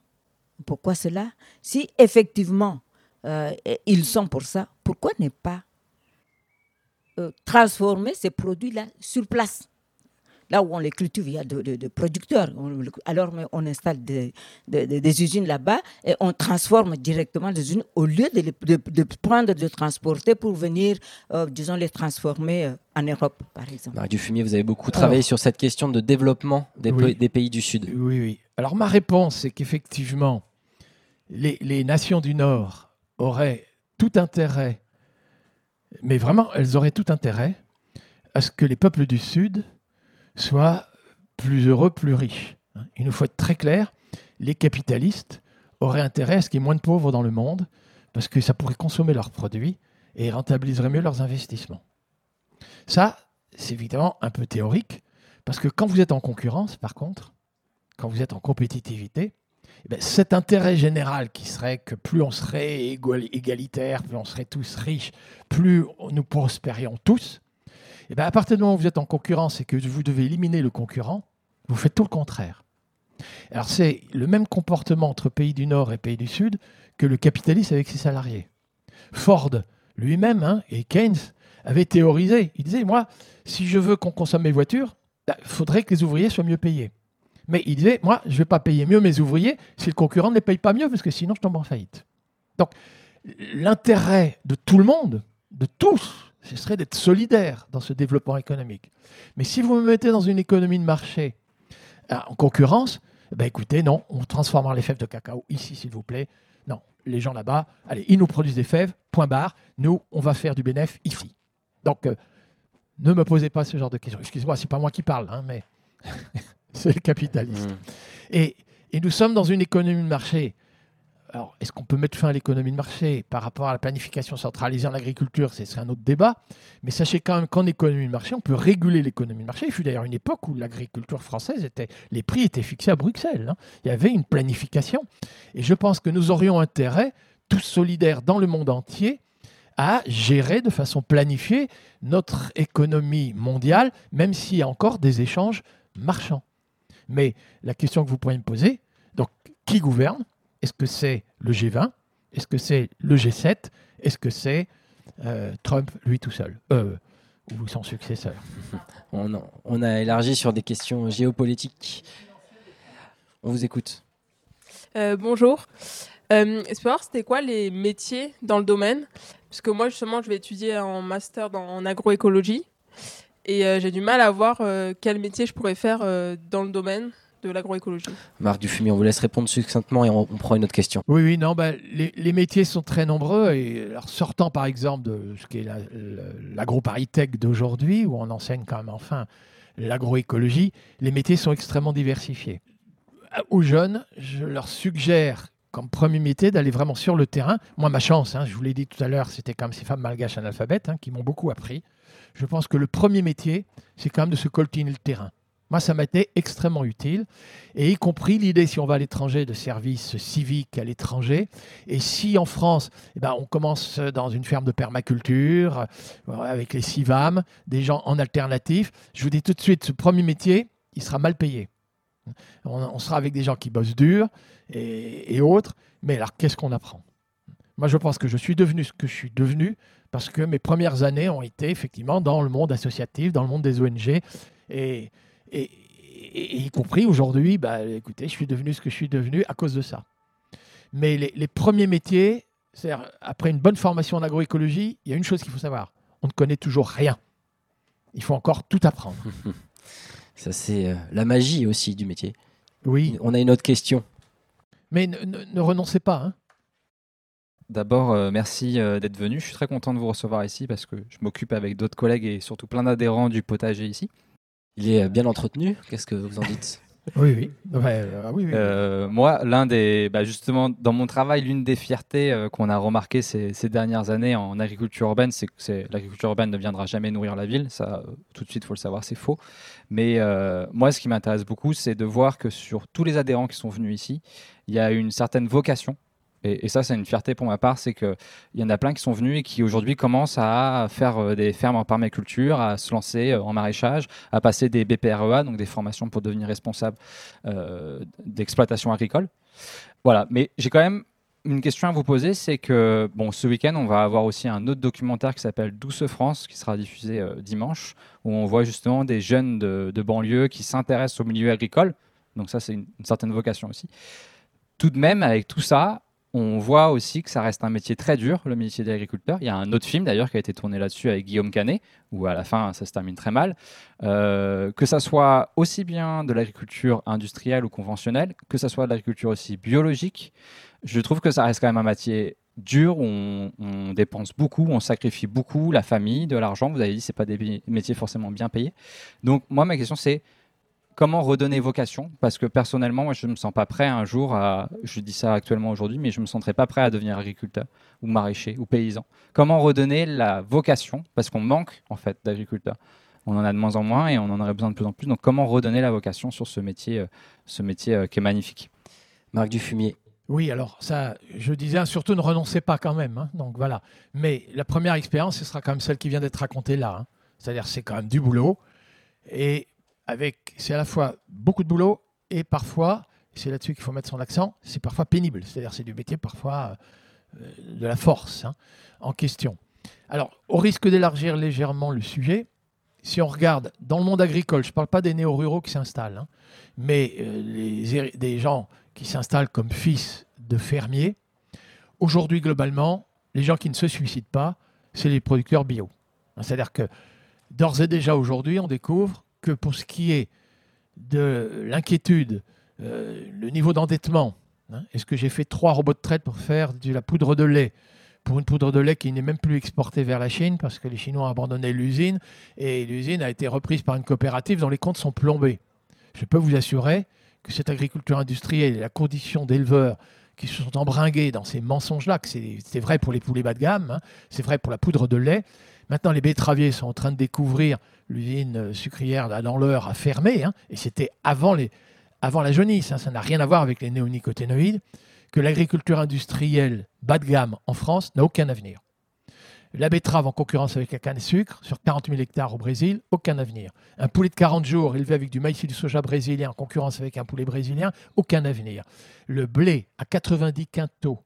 Pourquoi cela? Si effectivement euh, ils sont pour ça, pourquoi ne pas euh, transformer ces produits-là sur place Là où on les cultive, il y a de, de- de producteurs. On- alors on installe des, des- usines là-bas et on transforme directement les usines au lieu de, les- de- de prendre, de transporter pour venir, euh, disons, les transformer euh, en Europe, par exemple.
Marie Dufumier, vous avez beaucoup travaillé
Alors.
sur cette question de développement des,
Oui.
des pays du Sud.
Oui, oui. Alors ma réponse, c'est qu'effectivement, les, les nations du Nord auraient tout intérêt, mais vraiment, elles auraient tout intérêt à ce que les peuples du Sud soient plus heureux, plus riches. Il nous faut être très clair, les capitalistes auraient intérêt à ce qu'il y ait moins de pauvres dans le monde, parce que ça pourrait consommer leurs produits et rentabiliserait mieux leurs investissements. Ça, c'est évidemment un peu théorique, parce que quand vous êtes en concurrence, par contre, quand vous êtes en compétitivité, cet intérêt général qui serait que plus on serait égal- égalitaire, plus on serait tous riches, plus nous prospérions tous, eh ben, à partir du moment où vous êtes en concurrence et que vous devez éliminer le concurrent, vous faites tout le contraire. Alors c'est le même comportement entre pays du Nord et pays du Sud que le capitaliste avec ses salariés. Ford lui-même hein, et Keynes avaient théorisé. Il disait, moi, si je veux qu'on consomme mes voitures, il faudrait que les ouvriers soient mieux payés. Mais il disait, moi, je ne vais pas payer mieux mes ouvriers si le concurrent ne les paye pas mieux, parce que sinon je tombe en faillite. Donc, l'intérêt de tout le monde, de tous, ce serait d'être solidaire dans ce développement économique. Mais si vous me mettez dans une économie de marché euh, en concurrence, eh ben écoutez, non, on transformera les fèves de cacao ici, s'il vous plaît. Non, les gens là-bas, allez, ils nous produisent des fèves, point barre. Nous, on va faire du bénéfice ici. Donc, euh, ne me posez pas ce genre de questions. Excusez-moi, c'est pas moi qui parle, hein, mais c'est le capitalisme.
Mmh.
Et, et nous sommes dans une économie de marché. Alors, est-ce qu'on peut mettre fin à l'économie de marché par rapport à la planification centralisée en agriculture? C'est c'est un autre débat. Mais sachez quand même qu'en économie de marché, on peut réguler l'économie de marché. Il fut d'ailleurs une époque où l'agriculture française était, les prix étaient fixés à Bruxelles. hein. Il y avait une planification. Et je pense que nous aurions intérêt, tous solidaires dans le monde entier, à gérer de façon planifiée notre économie mondiale, même s'il y a encore des échanges marchands. Mais la question que vous pourriez me poser, donc qui gouverne? Est-ce que c'est le G20 Est-ce que c'est le G7 Est-ce que c'est euh, Trump lui tout seul? Euh, Ou son successeur?
On, a- on a élargi sur des questions géopolitiques. On vous écoute.
Euh, bonjour. Euh, voir c'était quoi les métiers dans le domaine? Parce que moi justement je vais étudier en master dans, en agroécologie et euh, j'ai du mal à voir euh, quel métier je pourrais faire euh, dans le domaine de l'agroécologie.
Marc Dufumier, on vous laisse répondre succinctement et on, on prend une autre question.
Oui, oui, non, bah, les, les métiers sont très nombreux. Et alors, sortant par exemple de ce qui est la- la- l'agroparitech d'aujourd'hui, où on enseigne quand même enfin l'agroécologie, les métiers sont extrêmement diversifiés. Aux jeunes, je leur suggère comme premier métier d'aller vraiment sur le terrain. Moi, ma chance, hein, je vous l'ai dit tout à l'heure, c'était quand même ces femmes malgaches analphabètes hein, qui m'ont beaucoup appris. Je pense que le premier métier, c'est quand même de se coltiner le terrain. Moi, ça m'a été extrêmement utile, et y compris l'idée, si on va à l'étranger, de services civiques à l'étranger. Et si en France, eh ben, on commence dans une ferme de permaculture, euh, avec les CIVAM, des gens en alternatif, je vous dis tout de suite, ce premier métier, il sera mal payé. On, sera avec des gens qui bossent dur et, autres, mais alors qu'est-ce qu'on apprend? Moi, je pense que je suis devenu ce que je suis devenu parce que mes premières années ont été effectivement dans le monde associatif, dans le monde des ONG, et y compris aujourd'hui, bah, écoutez, je suis devenu ce que je suis devenu à cause de ça. Mais les, les premiers métiers, c'est-à-dire, après une bonne formation en agroécologie, il y a une chose qu'il faut savoir on ne connaît toujours rien. Il faut encore tout apprendre.
Ça, c'est euh, la magie aussi du métier.
Oui,
On a une autre question.
mais ne, ne- ne renoncez pas. hein.
D'abord, euh, merci euh, d'être venu. Je suis très content de vous recevoir ici parce que je m'occupe avec d'autres collègues et surtout plein d'adhérents du potager ici.
Il est bien entretenu. Qu'est-ce que vous en dites?
Oui, oui. Ouais, euh, oui, oui.
Euh, moi, l'un des, bah, justement, dans mon travail, l'une des fiertés euh, qu'on a remarqué ces, ces dernières années en agriculture urbaine, c'est que l'agriculture urbaine ne viendra jamais nourrir la ville. Ça, euh, tout de suite, faut le savoir, c'est faux. Mais euh, moi, ce qui m'intéresse beaucoup, c'est de voir que sur tous les adhérents qui sont venus ici, il y a une certaine vocation. Et, ça, c'est une fierté pour ma part, c'est qu'il y en a plein qui sont venus et qui aujourd'hui commencent à faire euh, des fermes en permaculture, à se lancer euh, en maraîchage, à passer des BPREA, donc des formations pour devenir responsable euh, d'exploitation agricole. Voilà, mais j'ai quand même une question à vous poser, c'est que bon, ce week-end, on va avoir aussi un autre documentaire qui s'appelle Douce France, qui sera diffusé dimanche, où on voit justement des jeunes de, banlieue qui s'intéressent au milieu agricole. Donc ça, c'est une certaine vocation aussi. Tout de même, avec tout ça, on voit aussi que ça reste un métier très dur, le métier d'agriculteur. Il y a un autre film d'ailleurs qui a été tourné là-dessus avec Guillaume Canet, où à la fin ça se termine très mal. Euh, que ça soit aussi bien de l'agriculture industrielle ou conventionnelle, que ça soit de l'agriculture aussi biologique, je trouve que ça reste quand même un métier dur, on, on dépense beaucoup, on sacrifie beaucoup, la famille, de l'argent. Vous avez dit, c'est pas des métiers forcément bien payés. Donc moi, ma question c'est comment redonner vocation? Parce que personnellement, moi, je ne me sens pas prêt un jour à. Je dis ça actuellement aujourd'hui, mais je ne me sentirais pas prêt à devenir agriculteur ou maraîcher ou paysan. Comment redonner la vocation? Parce qu'on manque en fait d'agriculteurs. On en a de moins en moins et on en aurait besoin de plus en plus. Donc, comment redonner la vocation sur ce métier, euh, ce métier euh, qui est magnifique?
Marc Dufumier.
Oui, alors ça, je disais, surtout ne renoncez pas quand même. hein. donc voilà. Mais la première expérience, ce sera quand même celle qui vient d'être racontée là. hein. C'est-à-dire, c'est quand même du boulot. Et c'est à la fois beaucoup de boulot et parfois, c'est là-dessus qu'il faut mettre son accent, c'est parfois pénible. C'est-à-dire, c'est du métier parfois euh, de la force hein, en question. Alors, au risque d'élargir légèrement le sujet, si on regarde dans le monde agricole, je ne parle pas des néo-ruraux qui s'installent, hein, mais euh, héri- des gens qui s'installent comme fils de fermiers, aujourd'hui, globalement, les gens qui ne se suicident pas, c'est les producteurs bio. C'est-à-dire que d'ores et déjà aujourd'hui, on découvre que pour ce qui est de l'inquiétude, euh, le niveau d'endettement, hein, est-ce que j'ai fait trois robots de traite pour faire de la poudre de lait pour une poudre de lait qui n'est même plus exportée vers la Chine parce que les Chinois ont abandonné l'usine et l'usine a été reprise par une coopérative dont les comptes sont plombés. Je peux vous assurer que cette agriculture industrielle et la condition d'éleveurs qui se sont embringués dans ces mensonges-là, que c'est vrai pour les poulets bas de gamme, hein, c'est vrai pour la poudre de lait. Maintenant, les betteraviers sont en train de découvrir l'usine sucrière dans l'heure à fermer, hein, et c'était avant, avant la jaunisse, hein, ça n'a rien à voir avec les néonicotinoïdes, que l'agriculture industrielle bas de gamme en France n'a aucun avenir. La betterave en concurrence avec la canne à sucre, sur 40 000 hectares au Brésil, aucun avenir. Un poulet de 40 jours élevé avec du maïs et du soja brésilien en concurrence avec un poulet brésilien, aucun avenir. Le blé à 90 quintaux,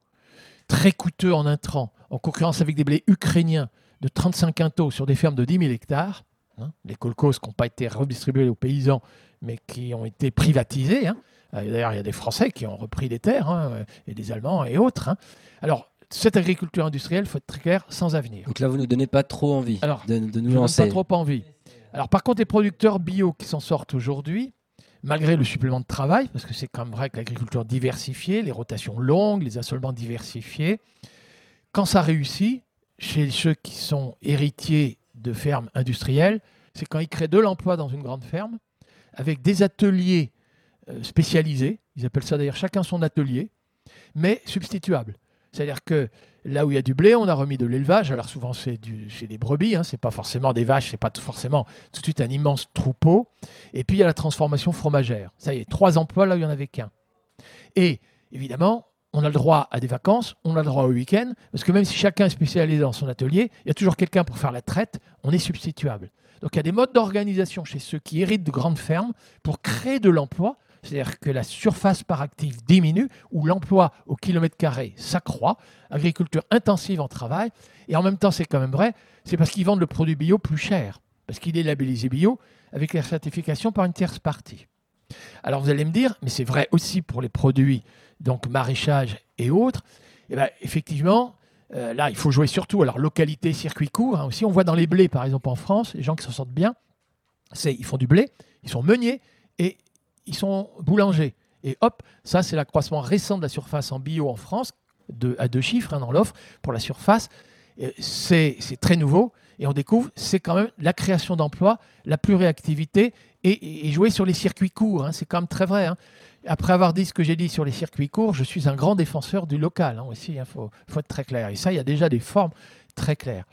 très coûteux en intrants, en concurrence avec des blés ukrainiens de 35 quintaux sur des fermes de 10 000 hectares, hein, les colcos qui n'ont pas été redistribués aux paysans, mais qui ont été privatisés. hein. Euh, D'ailleurs, il y a des Français qui ont repris des terres, hein, et des Allemands et autres. Alors, cette agriculture industrielle, il faut être très clair, sans avenir.
Donc là, vous nous donnez pas trop envie
Alors,
de, de nous
Je
lancer.
pas trop envie. Alors, par contre, les producteurs bio qui s'en sortent aujourd'hui, malgré le supplément de travail, parce que c'est quand même vrai que l'agriculture diversifiée, les rotations longues, les assolements diversifiés, quand ça réussit, chez ceux qui sont héritiers de fermes industrielles, c'est quand ils créent de l'emploi dans une grande ferme, avec des ateliers euh, spécialisés, ils appellent ça d'ailleurs chacun son atelier, mais substituables. C'est-à-dire que là où il y a du blé, on a remis de l'élevage. Alors souvent c'est des brebis, hein, c'est pas forcément des vaches, c'est pas tout forcément tout de suite un immense troupeau. Et puis il y a la transformation fromagère. Ça y est, trois emplois là où il n'y en avait qu'un. Et évidemment, on a le droit à des vacances, on a le droit au week-end, parce que même si chacun est spécialisé dans son atelier, il y a toujours quelqu'un pour faire la traite, on est substituable. Donc il y a des modes d'organisation chez ceux qui héritent de grandes fermes pour créer de l'emploi, c'est-à-dire que la surface par actif diminue, ou l'emploi au kilomètre carré s'accroît, agriculture intensive en travail, et en même temps c'est quand même vrai, c'est parce qu'ils vendent le produit bio plus cher, parce qu'il est labellisé bio avec la certification par une tierce partie. Alors vous allez me dire, mais c'est vrai aussi pour les produits donc maraîchage et autres. Et ben, effectivement, euh, là, il faut jouer surtout. Alors, localité, circuit court. hein, aussi, on voit dans les blés, par exemple, en France, les gens qui s'en sortent bien, c'est ils font du blé, ils sont meuniers et ils sont boulangers. Et hop, ça, c'est l'accroissement récent de la surface en bio en France, à deux chiffres hein, dans l'offre pour la surface. C'est très nouveau et on découvre, c'est quand même la création d'emplois, la pluriactivité et, jouer sur les circuits courts. hein, c'est quand même très vrai. hein. Après avoir dit ce que j'ai dit sur les circuits courts, je suis un grand défenseur du local hein, aussi. Il faut, être très clair. Et ça, il y a déjà des formes très claires.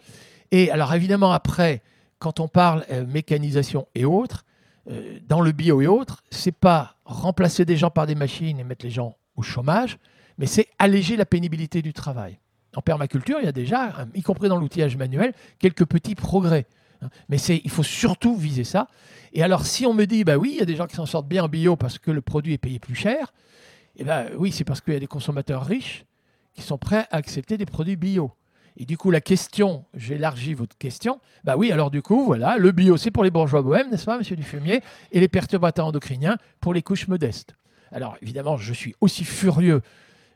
Et alors évidemment, après, quand on parle euh, mécanisation et autres, euh, dans le bio et autres, c'est pas remplacer des gens par des machines et mettre les gens au chômage, mais c'est alléger la pénibilité du travail. En permaculture, il y a déjà, y compris dans l'outillage manuel, quelques petits progrès. Hein. Mais il faut surtout viser ça. Et alors, si on me dit, bah oui, il y a des gens qui s'en sortent bien en bio parce que le produit est payé plus cher, eh ben oui, c'est parce qu'il y a des consommateurs riches qui sont prêts à accepter des produits bio. Et du coup, la question, j'élargis votre question, bah oui, alors du coup, voilà, le bio, c'est pour les bourgeois bohèmes, n'est-ce pas, monsieur Dufumier, et les perturbateurs endocriniens pour les couches modestes. Alors, évidemment, je suis aussi furieux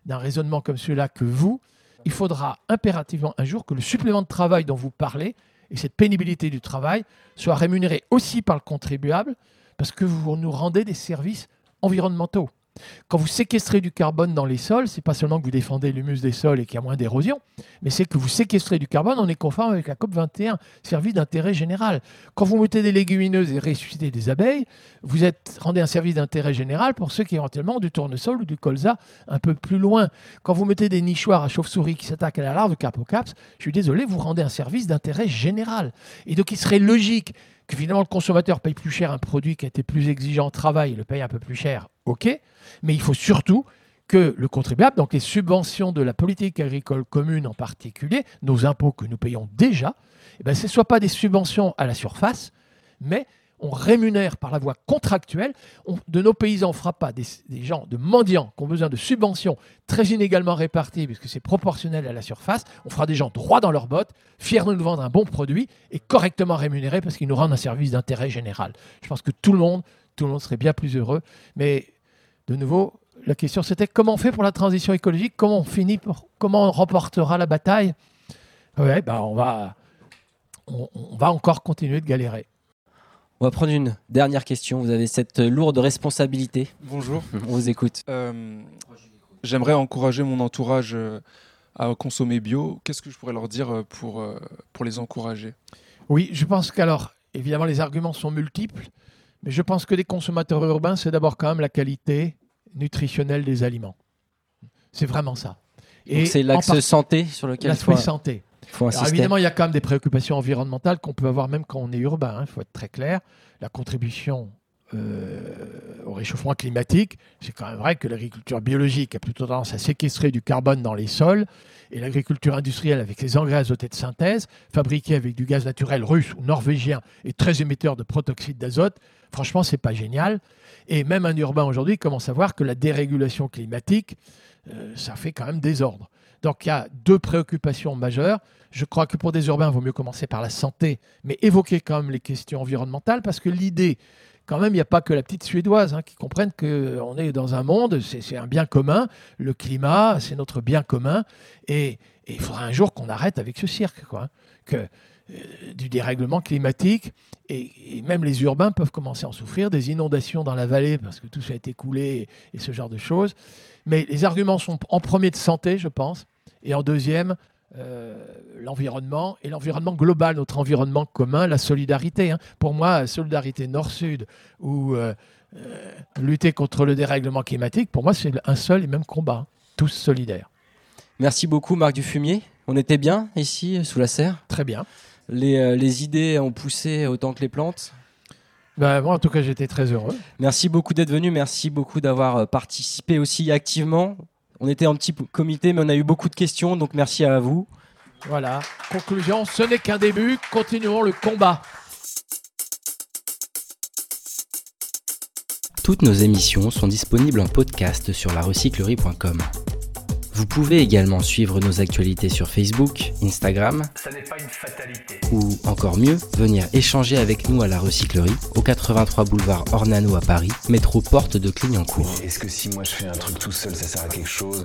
d'un raisonnement comme celui-là que vous. Il faudra impérativement un jour que le supplément de travail dont vous parlez et cette pénibilité du travail soit rémunéré aussi par le contribuable parce que vous nous rendez des services environnementaux. Quand vous séquestrez du carbone dans les sols, c'est pas seulement que vous défendez l'humus des sols et qu'il y a moins d'érosion, mais c'est que vous séquestrez du carbone, on est conforme avec la COP 21, service d'intérêt général. Quand vous mettez des légumineuses et ressuscitez des abeilles, vous êtes rendez un service d'intérêt général pour ceux qui éventuellement ont du tournesol ou du colza un peu plus loin. Quand vous mettez des nichoirs à chauve-souris qui s'attaquent à la larve de Capocaps, je suis désolé, vous rendez un service d'intérêt général. Et donc il serait logique que finalement le consommateur paye plus cher un produit qui a été plus exigeant en travail, il le paye un peu plus cher, ok, mais il faut surtout que le contribuable, donc les subventions de la politique agricole commune en particulier, nos impôts que nous payons déjà, eh ben, ce ne soient pas des subventions à la surface, mais on rémunère par la voie contractuelle. On- de nos paysans, on ne fera pas des, gens de mendiants qui ont besoin de subventions très inégalement réparties, puisque c'est proportionnel à la surface. On fera des gens droits dans leurs bottes, fiers de nous vendre un bon produit et correctement rémunérés parce qu'ils nous rendent un service d'intérêt général. Je pense que tout le monde, tout le monde serait bien plus heureux. Mais de nouveau, la question c'était comment on fait pour la transition écologique? Comment on finit Comment on remportera la bataille? Ouais, ben on va, on va encore continuer de galérer.
On va prendre une dernière question. Vous avez cette lourde responsabilité.
Bonjour.
On vous écoute.
Euh, J'aimerais encourager mon entourage euh, à consommer bio. Qu'est-ce que je pourrais leur dire euh, pour, pour les encourager?
Oui, je pense qu'alors, évidemment, les arguments sont multiples, mais je pense que les consommateurs urbains, c'est d'abord quand même la qualité nutritionnelle des aliments. C'est vraiment ça.
Donc c'est l'axe
part-
santé sur lequel il faut,
l'aspect santé.
Faut
Alors évidemment, il y a quand même des préoccupations environnementales qu'on peut avoir même quand on est urbain. Il faut être très clair. La contribution euh, au réchauffement climatique, c'est quand même vrai que l'agriculture biologique a plutôt tendance à séquestrer du carbone dans les sols et l'agriculture industrielle avec les engrais azotés de synthèse, fabriqués avec du gaz naturel russe ou norvégien et très émetteur de protoxyde d'azote, franchement, c'est pas génial. Et même un urbain aujourd'hui commence à voir que la dérégulation climatique, euh, ça fait quand même désordre. Donc il y a deux préoccupations majeures. Je crois que pour des urbains, il vaut mieux commencer par la santé, mais évoquer quand même les questions environnementales, parce que l'idée, quand même, il n'y a pas que la petite suédoise hein, qui comprenne qu'on est dans un monde, c'est un bien commun, le climat, c'est notre bien commun, et, il faudra un jour qu'on arrête avec ce cirque, quoi, hein, que euh, du dérèglement climatique, et, même les urbains peuvent commencer à en souffrir, des inondations dans la vallée, parce que tout ça a été coulé, et ce genre de choses. Mais les arguments sont en premier de santé, je pense, et en deuxième, euh, l'environnement et l'environnement global, notre environnement commun, la solidarité. hein. Pour moi, solidarité nord-sud ou euh, euh, lutter contre le dérèglement climatique, pour moi, c'est un seul et même combat, hein. tous solidaires.
Merci beaucoup, Marc Dufumier. On était bien ici, sous la serre?
Très bien.
Les, les idées ont poussé autant que les plantes?
Ben, moi, en tout cas, j'étais très heureux.
Merci beaucoup d'être venu. Merci beaucoup d'avoir participé aussi activement. On était en petit comité, mais on a eu beaucoup de questions, donc merci à vous.
Voilà. Conclusion, ce n'est qu'un début, continuons le combat.
Toutes nos émissions sont disponibles en podcast sur larecyclerie.com. Vous pouvez également suivre nos actualités sur Facebook, Instagram,
Ça n'est pas une fatalité.
ou encore mieux, venir échanger avec nous à la recyclerie, au 83 boulevard Ornano à Paris, métro porte de Clignancourt.
Est-ce que si moi je fais un truc tout seul, ça sert à quelque chose?